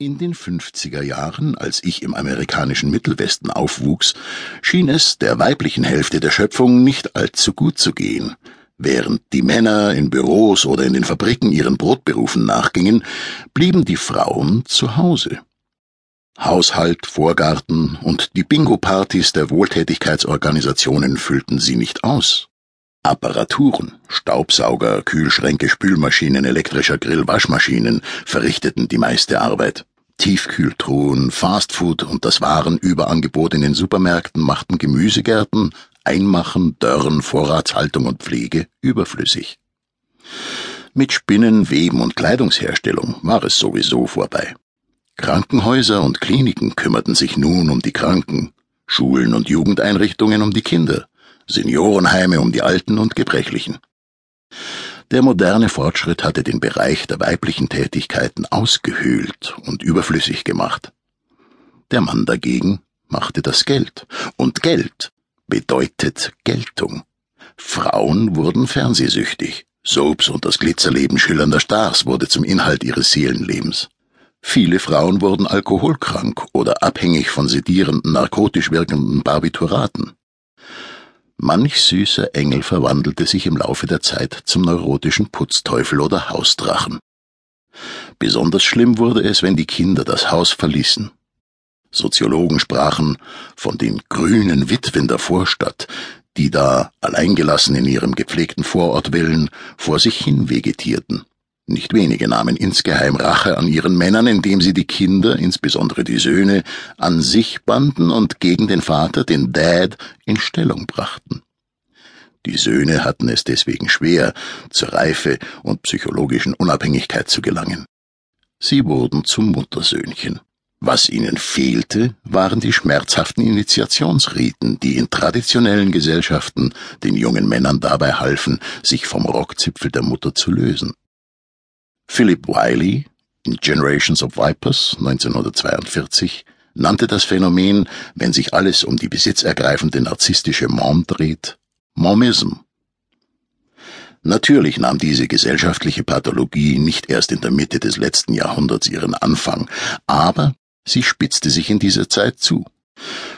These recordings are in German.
In den 50er Jahren, als ich im amerikanischen Mittelwesten aufwuchs, schien es der weiblichen Hälfte der Schöpfung nicht allzu gut zu gehen. Während die Männer in Büros oder in den Fabriken ihren Brotberufen nachgingen, blieben die Frauen zu Hause. Haushalt, Vorgarten und die Bingo-Partys der Wohltätigkeitsorganisationen füllten sie nicht aus. Apparaturen, Staubsauger, Kühlschränke, Spülmaschinen, elektrischer Grill, Waschmaschinen verrichteten die meiste Arbeit. Tiefkühltruhen, Fastfood und das Warenüberangebot in den Supermärkten machten Gemüsegärten, Einmachen, Dörren, Vorratshaltung und Pflege überflüssig. Mit Spinnen, Weben und Kleidungsherstellung war es sowieso vorbei. Krankenhäuser und Kliniken kümmerten sich nun um die Kranken, Schulen und Jugendeinrichtungen um die Kinder, Seniorenheime um die Alten und Gebrechlichen. Der moderne Fortschritt hatte den Bereich der weiblichen Tätigkeiten ausgehöhlt und überflüssig gemacht. Der Mann dagegen machte das Geld, und Geld bedeutet Geltung. Frauen wurden fernsehsüchtig, Soaps und das Glitzerleben schillernder Stars wurde zum Inhalt ihres Seelenlebens. Viele Frauen wurden alkoholkrank oder abhängig von sedierenden, narkotisch wirkenden Barbituraten. Manch süßer Engel verwandelte sich im Laufe der Zeit zum neurotischen Putzteufel oder Hausdrachen. Besonders schlimm wurde es, wenn die Kinder das Haus verließen. Soziologen sprachen von den grünen Witwen der Vorstadt, die da, alleingelassen in ihrem gepflegten Vorortwillen, vor sich hin vegetierten. Nicht wenige nahmen insgeheim Rache an ihren Männern, indem sie die Kinder, insbesondere die Söhne, an sich banden und gegen den Vater, den Dad, in Stellung brachten. Die Söhne hatten es deswegen schwer, zur Reife und psychologischen Unabhängigkeit zu gelangen. Sie wurden zum Muttersöhnchen. Was ihnen fehlte, waren die schmerzhaften Initiationsriten, die in traditionellen Gesellschaften den jungen Männern dabei halfen, sich vom Rockzipfel der Mutter zu lösen. Philip Wiley in Generations of Vipers 1942 nannte das Phänomen, wenn sich alles um die besitzergreifende narzisstische Mom dreht, Momism. Natürlich nahm diese gesellschaftliche Pathologie nicht erst in der Mitte des letzten Jahrhunderts ihren Anfang, aber sie spitzte sich in dieser Zeit zu.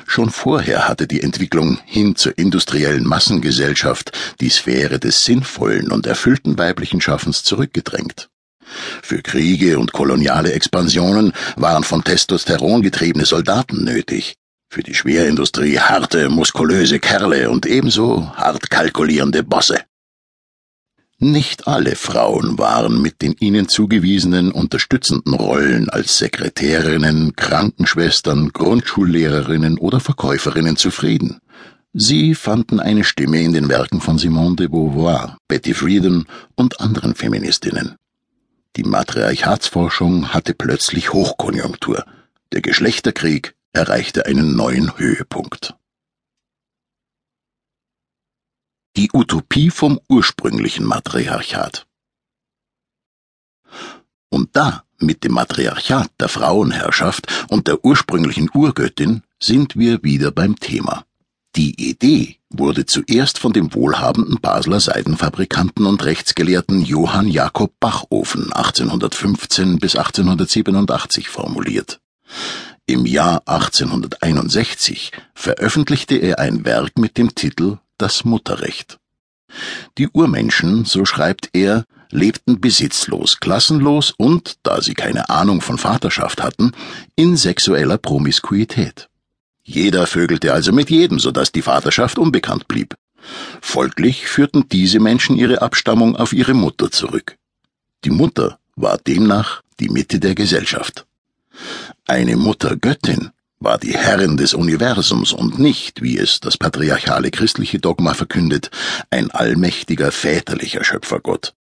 Schon vorher hatte die Entwicklung hin zur industriellen Massengesellschaft die Sphäre des sinnvollen und erfüllten weiblichen Schaffens zurückgedrängt. Für Kriege und koloniale Expansionen waren von Testosteron getriebene Soldaten nötig, für die Schwerindustrie harte, muskulöse Kerle und ebenso hart kalkulierende Bosse. Nicht alle Frauen waren mit den ihnen zugewiesenen unterstützenden Rollen als Sekretärinnen, Krankenschwestern, Grundschullehrerinnen oder Verkäuferinnen zufrieden. Sie fanden eine Stimme in den Werken von Simone de Beauvoir, Betty Friedan und anderen Feministinnen. Die Matriarchatsforschung hatte plötzlich Hochkonjunktur. Der Geschlechterkrieg erreichte einen neuen Höhepunkt. Die Utopie vom ursprünglichen Matriarchat. Und da, mit dem Matriarchat der Frauenherrschaft und der ursprünglichen Urgöttin, sind wir wieder beim Thema. Die Idee wurde zuerst von dem wohlhabenden Basler Seidenfabrikanten und Rechtsgelehrten Johann Jakob Bachofen 1815 bis 1887 formuliert. Im Jahr 1861 veröffentlichte er ein Werk mit dem Titel Das Mutterrecht. Die Urmenschen, so schreibt er, lebten besitzlos, klassenlos und, da sie keine Ahnung von Vaterschaft hatten, in sexueller Promiskuität. Jeder vögelte also mit jedem, so dass die Vaterschaft unbekannt blieb. Folglich führten diese Menschen ihre Abstammung auf ihre Mutter zurück. Die Mutter war demnach die Mitte der Gesellschaft. Eine Muttergöttin war die Herrin des Universums und nicht, wie es das patriarchale christliche Dogma verkündet, ein allmächtiger väterlicher Schöpfergott.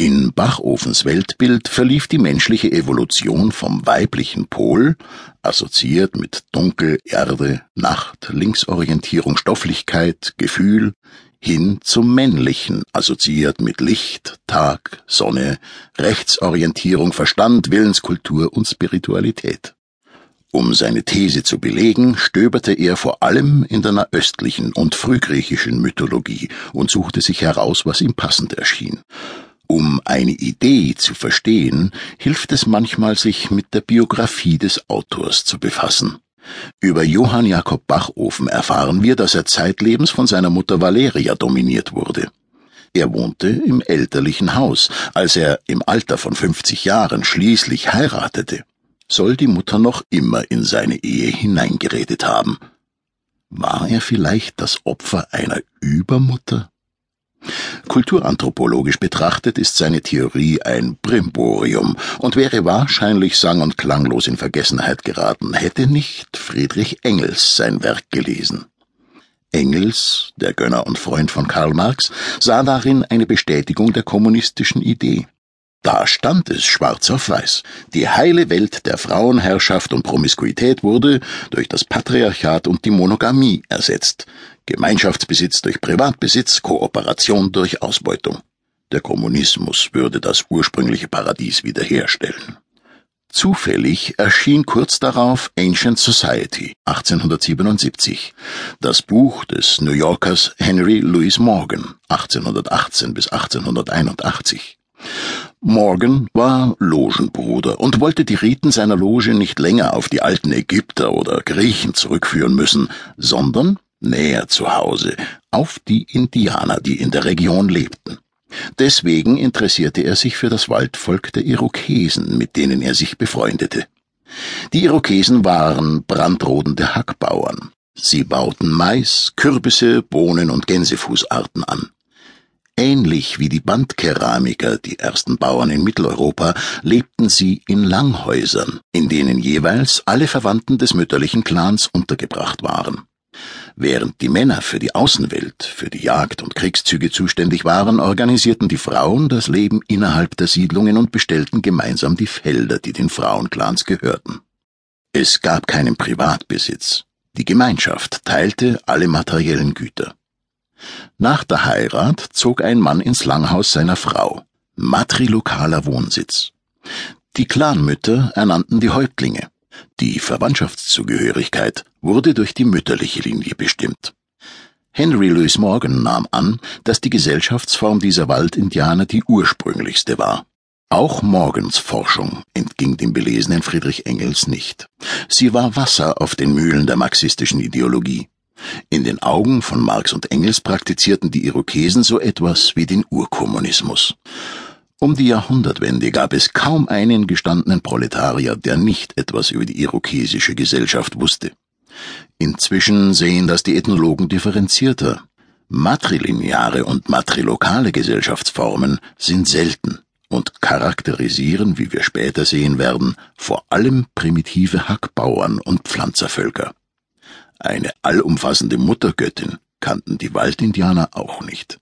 In Bachofens Weltbild verlief die menschliche Evolution vom weiblichen Pol, assoziiert mit Dunkel, Erde, Nacht, Linksorientierung, Stofflichkeit, Gefühl, hin zum männlichen, assoziiert mit Licht, Tag, Sonne, Rechtsorientierung, Verstand, Willenskultur und Spiritualität. Um seine These zu belegen, stöberte er vor allem in der nahöstlichen und frühgriechischen Mythologie und suchte sich heraus, was ihm passend erschien Um eine Idee zu verstehen, hilft es manchmal, sich mit der Biografie des Autors zu befassen. Über Johann Jakob Bachofen erfahren wir, dass er zeitlebens von seiner Mutter Valeria dominiert wurde. Er wohnte im elterlichen Haus. Als er im Alter von 50 Jahren schließlich heiratete, soll die Mutter noch immer in seine Ehe hineingeredet haben. War er vielleicht das Opfer einer Übermutter? Kulturanthropologisch betrachtet ist seine Theorie ein Brimborium und wäre wahrscheinlich sang- und klanglos in Vergessenheit geraten, hätte nicht Friedrich Engels sein Werk gelesen. Engels, der Gönner und Freund von Karl Marx, sah darin eine Bestätigung der kommunistischen Idee. Da stand es schwarz auf weiß. Die heile Welt der Frauenherrschaft und Promiskuität wurde durch das Patriarchat und die Monogamie ersetzt. Gemeinschaftsbesitz durch Privatbesitz, Kooperation durch Ausbeutung. Der Kommunismus würde das ursprüngliche Paradies wiederherstellen. Zufällig erschien kurz darauf Ancient Society 1877, das Buch des New Yorkers Henry Louis Morgan 1818 bis 1881. Morgan war Logenbruder und wollte die Riten seiner Loge nicht länger auf die alten Ägypter oder Griechen zurückführen müssen, sondern näher zu Hause, auf die Indianer, die in der Region lebten. Deswegen interessierte er sich für das Waldvolk der Irokesen, mit denen er sich befreundete. Die Irokesen waren brandrodende Hackbauern. Sie bauten Mais, Kürbisse, Bohnen und Gänsefußarten an. Ähnlich wie die Bandkeramiker, die ersten Bauern in Mitteleuropa, lebten sie in Langhäusern, in denen jeweils alle Verwandten des mütterlichen Clans untergebracht waren. Während die Männer für die Außenwelt, für die Jagd und Kriegszüge zuständig waren, organisierten die Frauen das Leben innerhalb der Siedlungen und bestellten gemeinsam die Felder, die den Frauenclans gehörten. Es gab keinen Privatbesitz. Die Gemeinschaft teilte alle materiellen Güter. Nach der Heirat zog ein Mann ins Langhaus seiner Frau, matrilokaler Wohnsitz. Die Clanmütter ernannten die Häuptlinge. Die Verwandtschaftszugehörigkeit wurde durch die mütterliche Linie bestimmt. Henry Louis Morgan nahm an, dass die Gesellschaftsform dieser Waldindianer die ursprünglichste war. Auch Morgans Forschung entging dem belesenen Friedrich Engels nicht. Sie war Wasser auf den Mühlen der marxistischen Ideologie. In den Augen von Marx und Engels praktizierten die Irokesen so etwas wie den Urkommunismus. Um die Jahrhundertwende gab es kaum einen gestandenen Proletarier, der nicht etwas über die irokesische Gesellschaft wusste. Inzwischen sehen das die Ethnologen differenzierter. Matrilineare und matrilokale Gesellschaftsformen sind selten und charakterisieren, wie wir später sehen werden, vor allem primitive Hackbauern und Pflanzervölker. Eine allumfassende Muttergöttin kannten die Waldindianer auch nicht.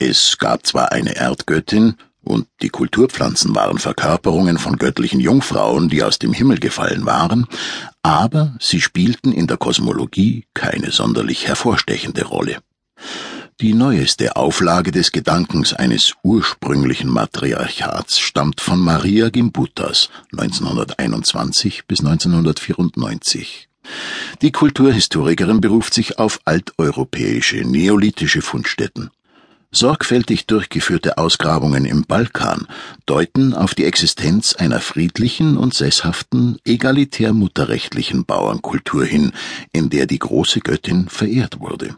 Es gab zwar eine Erdgöttin, und die Kulturpflanzen waren Verkörperungen von göttlichen Jungfrauen, die aus dem Himmel gefallen waren, aber sie spielten in der Kosmologie keine sonderlich hervorstechende Rolle. Die neueste Auflage des Gedankens eines ursprünglichen Matriarchats stammt von Maria Gimbutas 1921 bis 1994. Die Kulturhistorikerin beruft sich auf alteuropäische, neolithische Fundstätten. Sorgfältig durchgeführte Ausgrabungen im Balkan deuten auf die Existenz einer friedlichen und sesshaften, egalitär mutterrechtlichen Bauernkultur hin, in der die große Göttin verehrt wurde.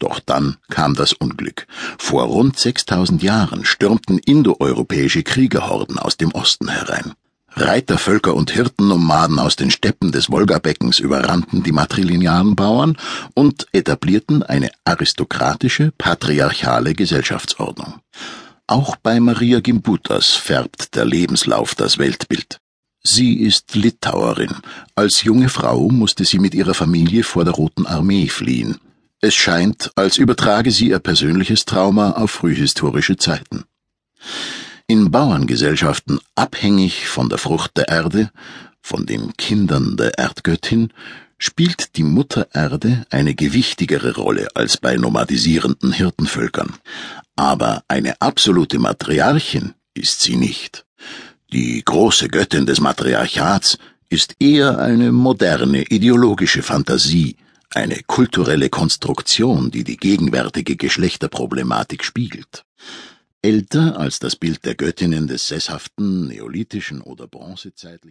Doch dann kam das Unglück. Vor rund 6000 Jahren stürmten indoeuropäische Kriegerhorden aus dem Osten herein. Reitervölker und Hirtennomaden aus den Steppen des Wolgabeckens überrannten die matrilinearen Bauern und etablierten eine aristokratische, patriarchale Gesellschaftsordnung. Auch bei Maria Gimbutas färbt der Lebenslauf das Weltbild. Sie ist Litauerin. Als junge Frau musste sie mit ihrer Familie vor der Roten Armee fliehen. Es scheint, als übertrage sie ihr persönliches Trauma auf frühhistorische Zeiten. In Bauerngesellschaften abhängig von der Frucht der Erde, von den Kindern der Erdgöttin, spielt die Mutter Erde eine gewichtigere Rolle als bei nomadisierenden Hirtenvölkern. Aber eine absolute Matriarchin ist sie nicht. Die große Göttin des Matriarchats ist eher eine moderne ideologische Fantasie, eine kulturelle Konstruktion, die die gegenwärtige Geschlechterproblematik spiegelt. Älter als das Bild der Göttinnen des sesshaften neolithischen oder bronzezeitlichen